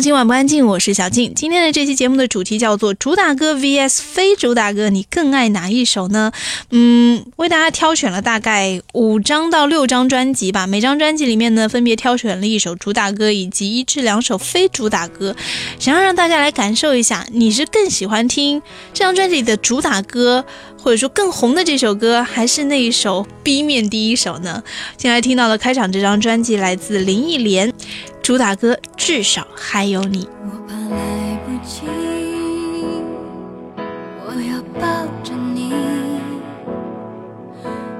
今晚不安静，我是小静。今天的这期节目的主题叫做主打歌 VS 非主打歌，你更爱哪一首呢？嗯，为大家挑选了大概五张到六张专辑吧，每张专辑里面呢，分别挑选了一首主打歌以及一至两首非主打歌，想要让大家来感受一下，你是更喜欢听这张专辑里的主打歌，或者说更红的这首歌，还是那一首 B 面第一首呢？现在听到的开场这张专辑来自林忆莲。主打歌至少还有你。我怕来不及，我要抱着你，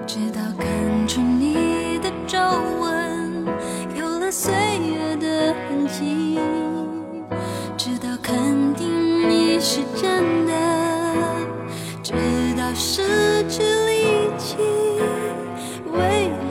直到看出你的皱纹有了岁月的痕迹，直到肯定你是真的，直到失去力气。为了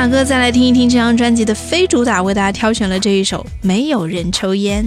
大哥，再来听一听这张专辑的非主打，为大家挑选了这一首《没有人抽烟》。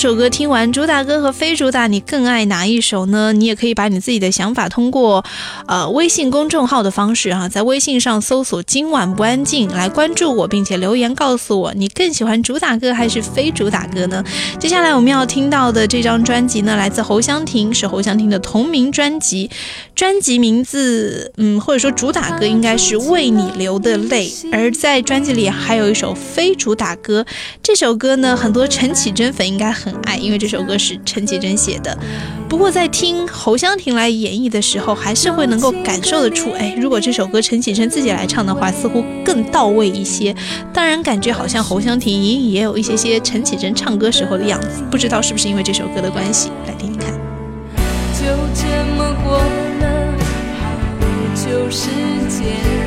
首歌听完，主打歌和非主打，你更爱哪一首呢？你也可以把你自己的想法通过呃微信公众号的方式哈，在微信上搜索“今晚不安静”来关注我，并且留言告诉我你更喜欢主打歌还是非主打歌呢？接下来我们要听到的这张专辑呢，来自侯湘婷，是侯湘婷的同名专辑，专辑名字嗯或者说主打歌应该是《为你流的泪》，而在专辑里还有一首非主打歌，这首歌呢很多。陈绮贞粉应该很爱，因为这首歌是陈绮贞写的。不过在听侯湘婷来演绎的时候，还是会能够感受得出，哎，如果这首歌陈绮贞自己来唱的话，似乎更到位一些。当然，感觉好像侯湘婷隐隐也有一些些陈绮贞唱歌时候的样子，不知道是不是因为这首歌的关系，来听听看。就这么过了好久时间，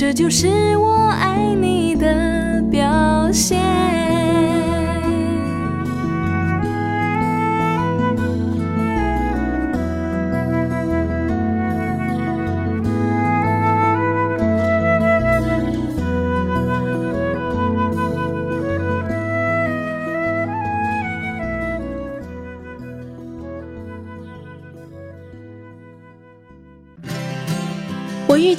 这就是我爱你的表现。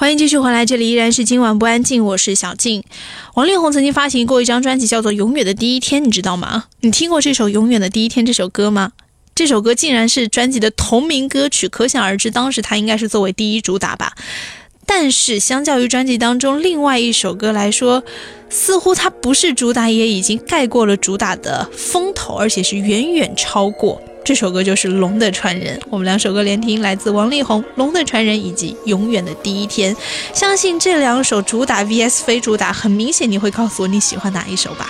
欢迎继续回来，这里依然是今晚不安静，我是小静。王力宏曾经发行过一张专辑，叫做《永远的第一天》，你知道吗？你听过这首《永远的第一天》这首歌吗？这首歌竟然是专辑的同名歌曲，可想而知，当时它应该是作为第一主打吧。但是，相较于专辑当中另外一首歌来说，似乎它不是主打，也已经盖过了主打的风头，而且是远远超过。这首歌就是《龙的传人》，我们两首歌连听，来自王力宏《龙的传人》以及《永远的第一天》。相信这两首主打 VS 非主打，很明显你会告诉我你喜欢哪一首吧。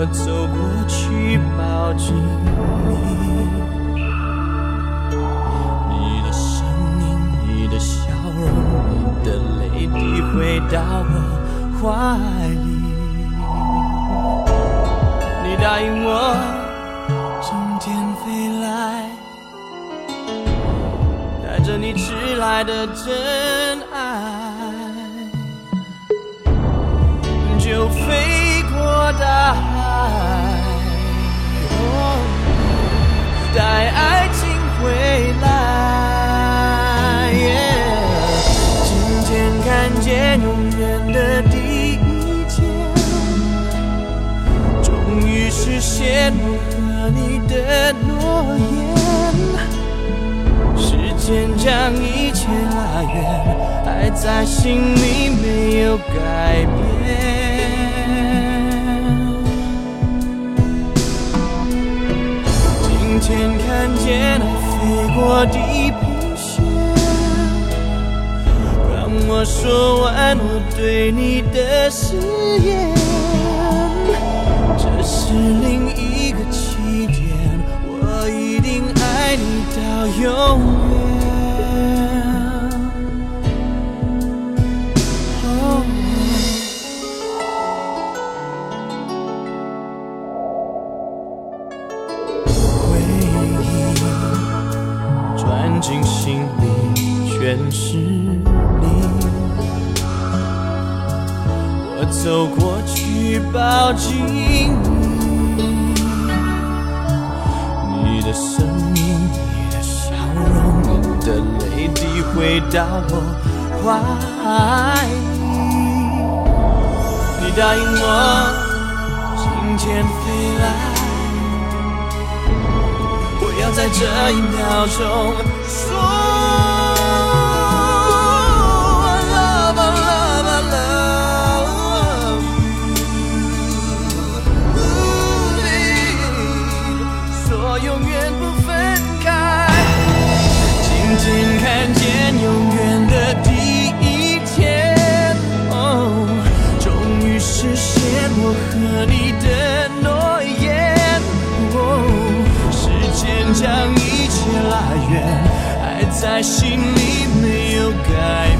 我走过去，抱紧你。你的声音，你的笑容，你的泪滴回到我怀里。你答应我，从天飞来，带着你迟来的真爱，就飞过大海。待爱情回来。今天看见永远的第一天，终于实现我和你的诺言。时间将一切拉远，爱在心里没有改变。天飞过地平线，让我说完我对你的誓言。这是另一个起点，我一定爱你到永远。全是你。我走过去，抱紧你，你的声音，你的笑容，你的泪滴回到我怀里。你答应我，今天飞来。我要在这一秒钟在心里没有改变。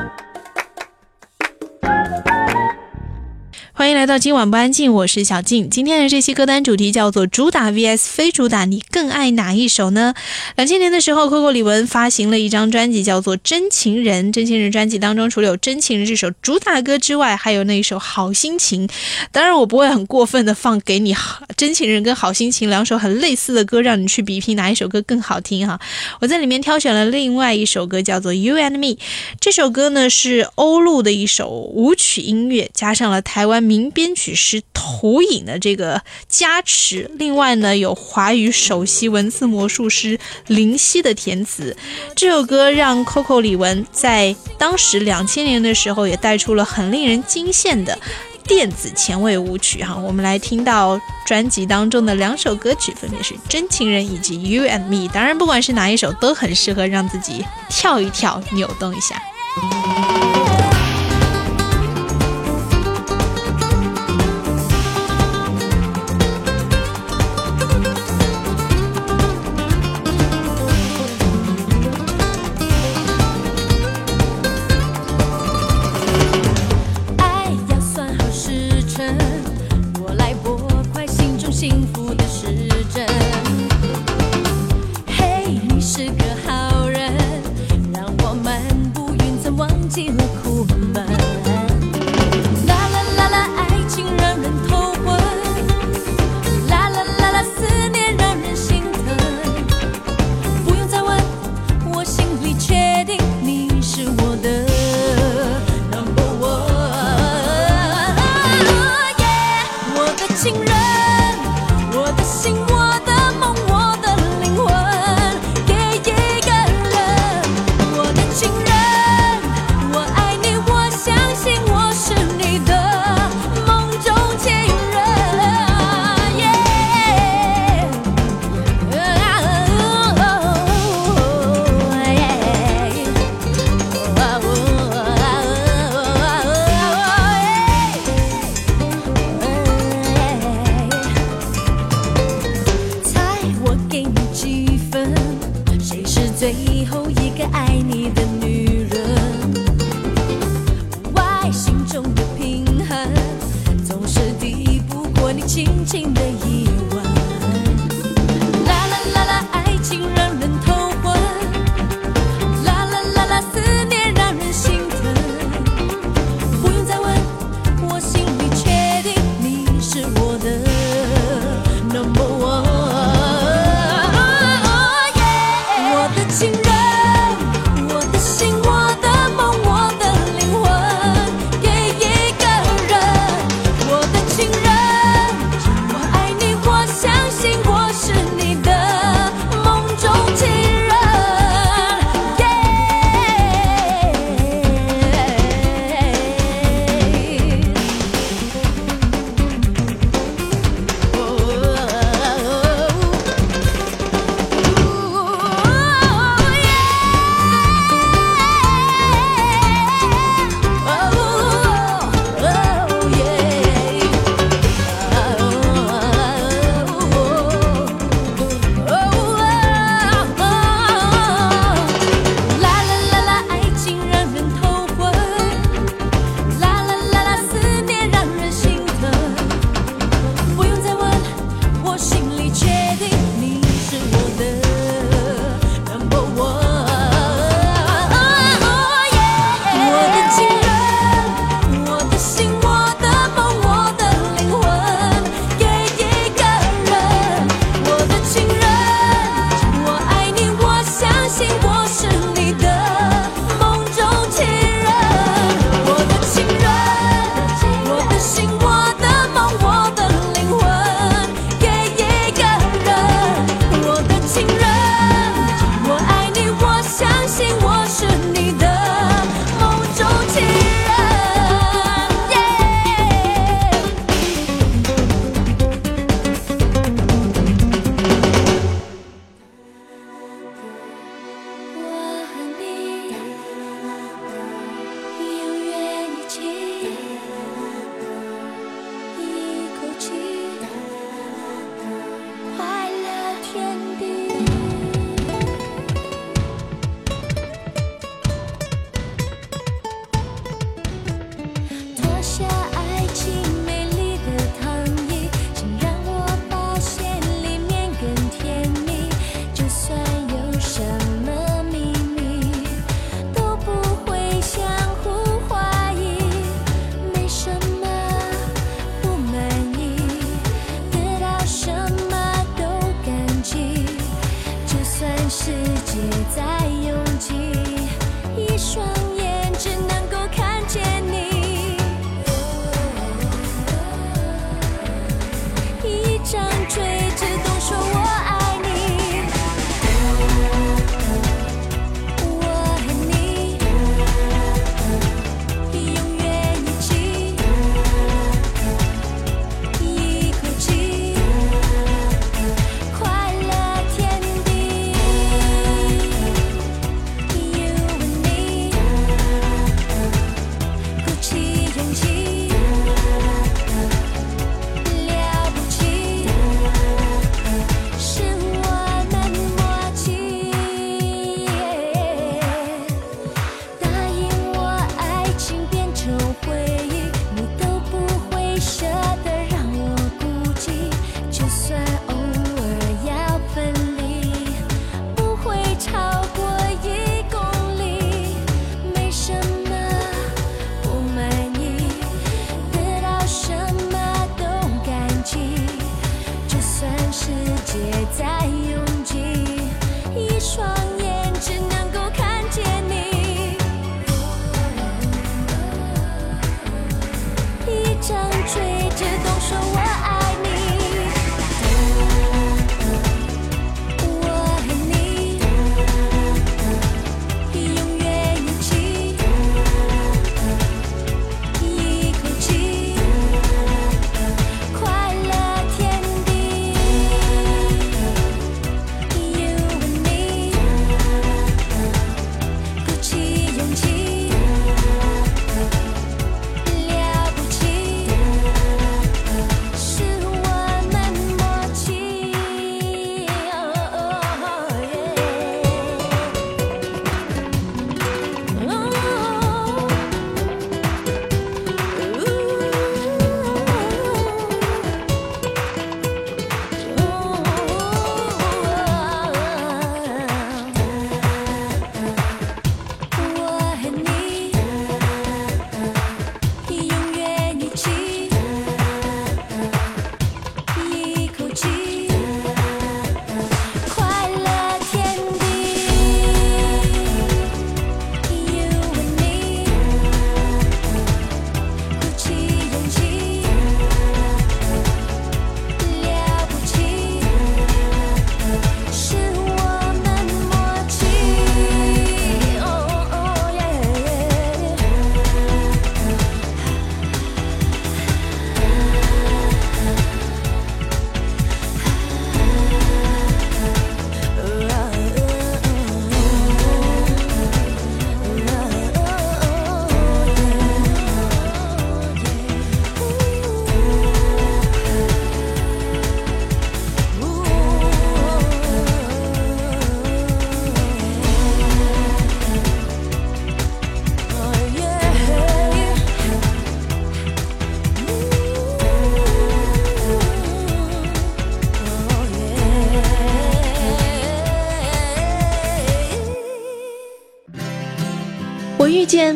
欢迎来到今晚不安静，我是小静。今天的这期歌单主题叫做“主打 VS 非主打”，你更爱哪一首呢？两千年的时候，Coco 李玟发行了一张专辑，叫做《真情人》。《真情人》专辑当中，除了有《真情人》这首主打歌之外，还有那一首《好心情》。当然，我不会很过分的放给你《真情人》跟《好心情》两首很类似的歌，让你去比拼哪一首歌更好听哈。我在里面挑选了另外一首歌，叫做《You and Me》。这首歌呢是欧陆的一首舞曲音乐，加上了台湾名编曲师涂影的这个加持。另外呢，有华语首席文字魔术师林夕的填词。这首歌让 Coco 李玟在当时两千年的时候也带出了很令人惊羡的电子前卫舞曲哈。我们来听到专辑当中的两首歌曲，分别是《真情人》以及《You and Me》。当然，不管是哪一首，都很适合让自己跳一跳、扭动一下。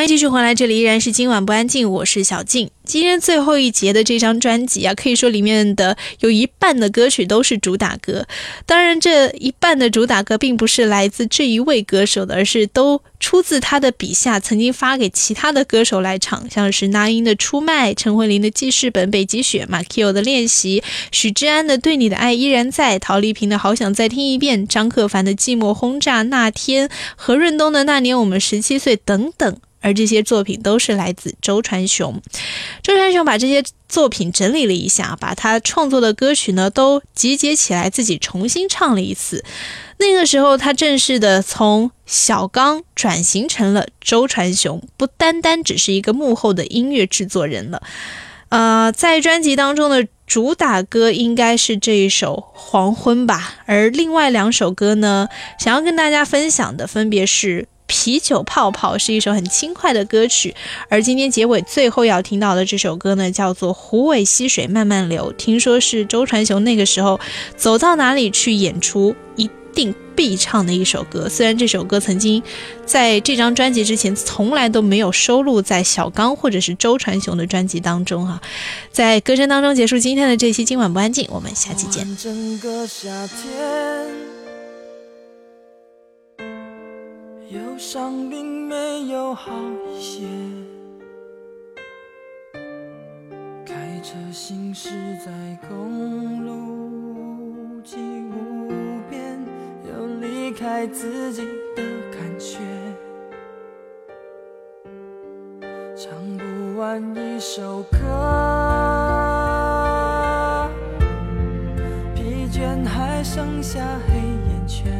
欢迎继续回来，这里依然是今晚不安静，我是小静。今天最后一节的这张专辑啊，可以说里面的有一半的歌曲都是主打歌。当然，这一半的主打歌并不是来自这一位歌手的，而是都出自他的笔下，曾经发给其他的歌手来唱，像是那英的《出卖》、陈慧琳的《记事本》、北极雪、马 Q 的《练习》、许志安的《对你的爱依然在》、陶丽萍的《好想再听一遍》、张克凡的《寂寞轰炸》、那天、何润东的《那年我们十七岁》等等。而这些作品都是来自周传雄。周传雄把这些作品整理了一下，把他创作的歌曲呢都集结起来，自己重新唱了一次。那个时候，他正式的从小刚转型成了周传雄，不单单只是一个幕后的音乐制作人了。呃，在专辑当中的主打歌应该是这一首《黄昏》吧，而另外两首歌呢，想要跟大家分享的分别是。啤酒泡泡》，是一首很轻快的歌曲。而今天结尾最后要听到的这首歌呢，叫做《湖尾溪水慢慢流》，听说是周传雄那个时候走到哪里去演出一定必唱的一首歌。虽然这首歌曾经在这张专辑之前从来都没有收录在小刚或者是周传雄的专辑当中哈，在歌声当中结束今天的这期今晚不安静，我们下期见。整个夏天。忧伤并没有好一些，开车行驶在公路无际无边，有离开自己的感觉，唱不完一首歌，疲倦还剩下黑眼圈。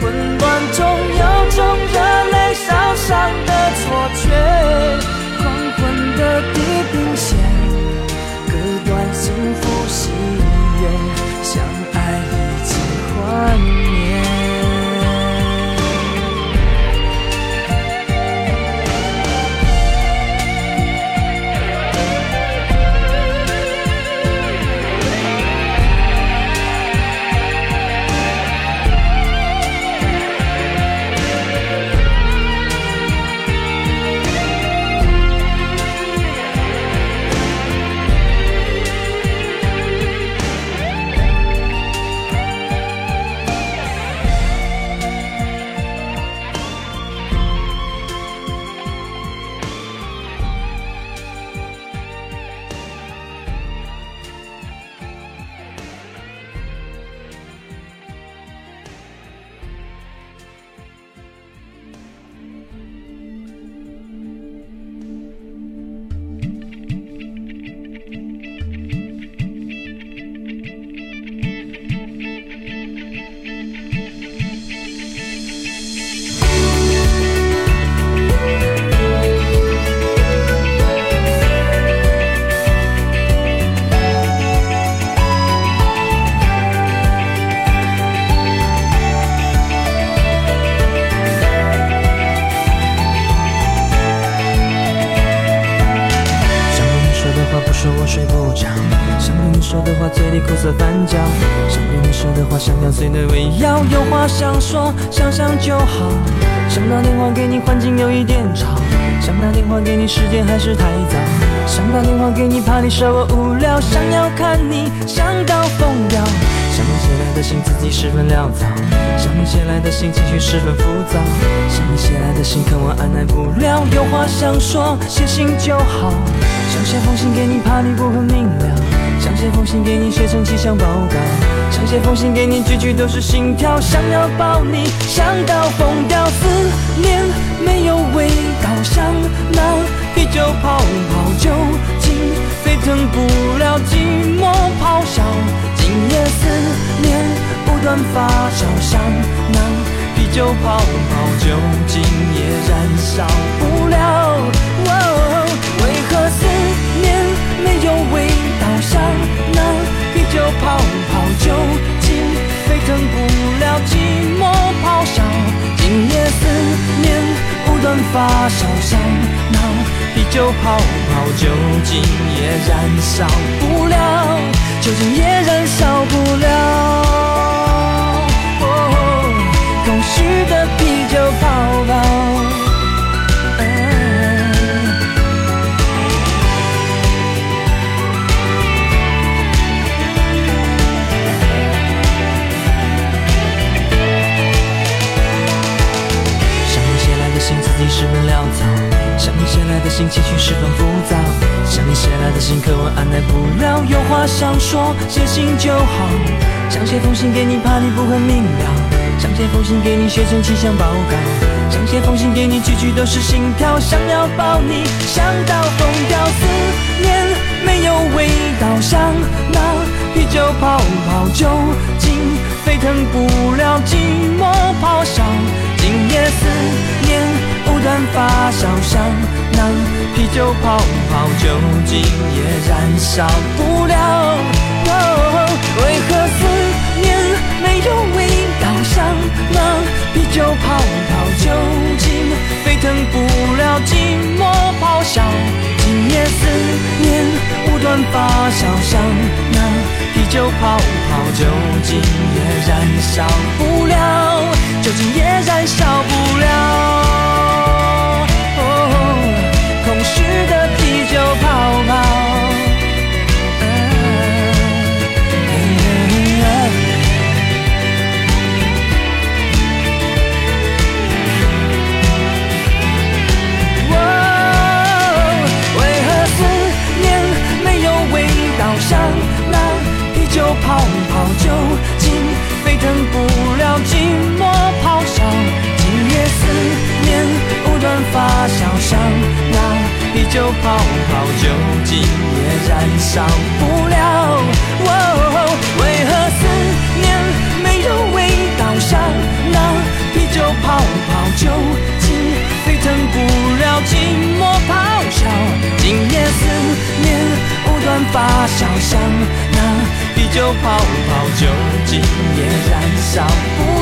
混乱中有种热泪烧伤的错觉，黄昏的地平线，割断幸福喜悦，相爱已经幻灭。想打电话给你，怕你说我无聊。想要看你，想到疯掉。想你写来的信，字迹十分潦草。想你写来的信，情绪十分浮躁。想你写来的信，可我按耐不了。有话想说，写信就好。想写封信给你，怕你不很明了。想写封信给你，写成气象报告。想写封信给你，句句都是心跳。想要抱你，想到疯掉。思念没有味道，像那啤酒泡泡，酒精沸腾不了寂寞咆哮。今夜思念不断发酵，像那啤酒泡泡，酒精也燃烧不了。哦为何思念没有味道，像那啤酒泡泡，酒精沸腾不了寂寞咆哮。今夜思念不断发酵，像那酒泡泡，酒精也燃烧不了，酒精也燃烧不了。哦，空虚的啤酒泡泡。写来的信，情绪十分浮躁。想你写来的信，可我按耐不了。有话想说，写信就好。想写封信给你，怕你不很明了。想写封信给你，写成气象报告。想写封信给你，句句都是心跳。想要抱你，想到疯掉。思念没有味道，像那啤酒泡泡，酒精沸腾不了寂寞咆哮。今夜思念不断发酵，像那啤酒泡泡，酒精也燃烧不了。哦，为何思念没有味道，像那啤酒泡泡，酒精沸腾不了寂寞咆哮。今夜思念不断发酵，像那啤酒泡泡，酒精也燃烧不了，酒精也燃烧不了。的啤酒泡泡。哦为何思念没有味道，像那啤酒泡泡，酒精沸腾不了寂寞咆哮。今夜思念不断发酵，像啤酒泡泡，酒精也燃烧不了。哦，为何思念没有味道，像那啤酒泡泡，酒精沸腾不了寂寞咆哮。今夜思念不断发酵，像那啤酒泡泡，酒精也燃烧不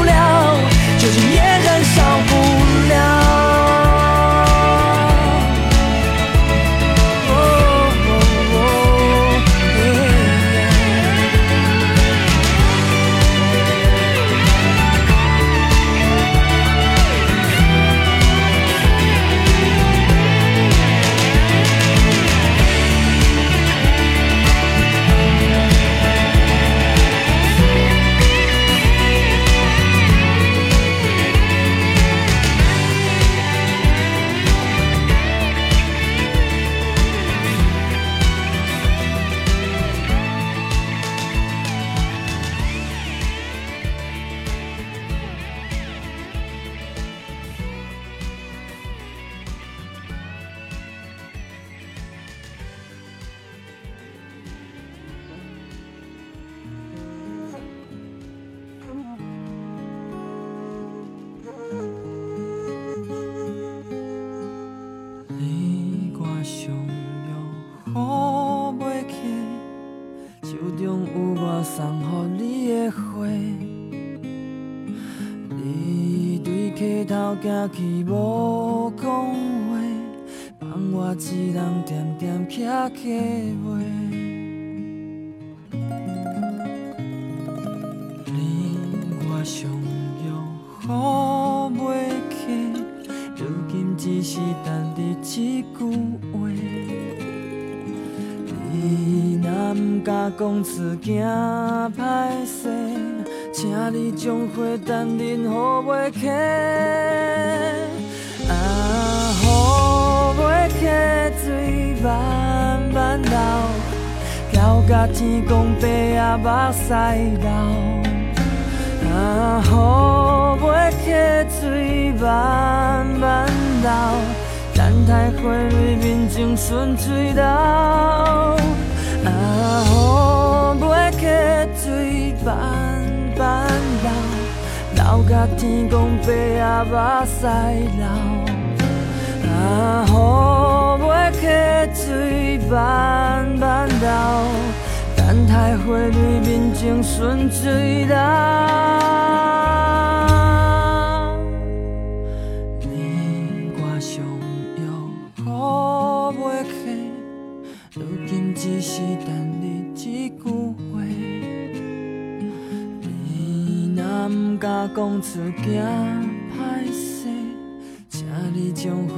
你我相拥好袂起，如今只是等你一句话。你若不敢讲出惊歹势，请你将花等恁好袂起。啊，好袂起，水慢慢流，流到天公伯啊，目屎流。啊，雨袂起，水慢慢流，等待花蕊面前顺水流。啊，雨袂起，水慢慢流，流甲天公伯仔目屎流。啊，雨袂起，水慢慢流，等待花蕊面前顺水流。是等你一句话。你若不敢讲出惊歹势，请你将花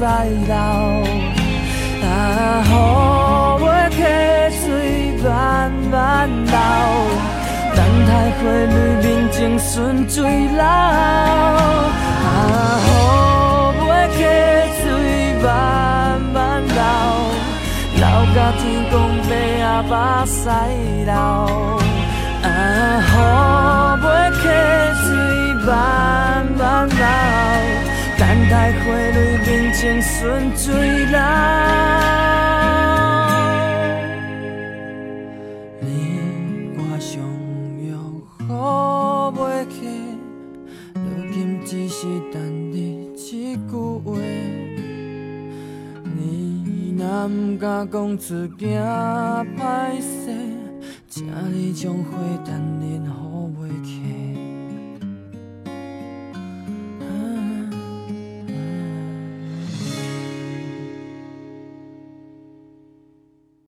目屎流。啊，雨袂起，水慢慢流，等待花蕊面前顺水流。啊，雨袂起，水慢慢流。流甲天公伯仔目屎流，啊，雨袂起，水慢慢流，等待花蕊面前顺水流。年月上药，雨袂起，如今只是等你一句话。你若不敢讲出惊歹势，请你将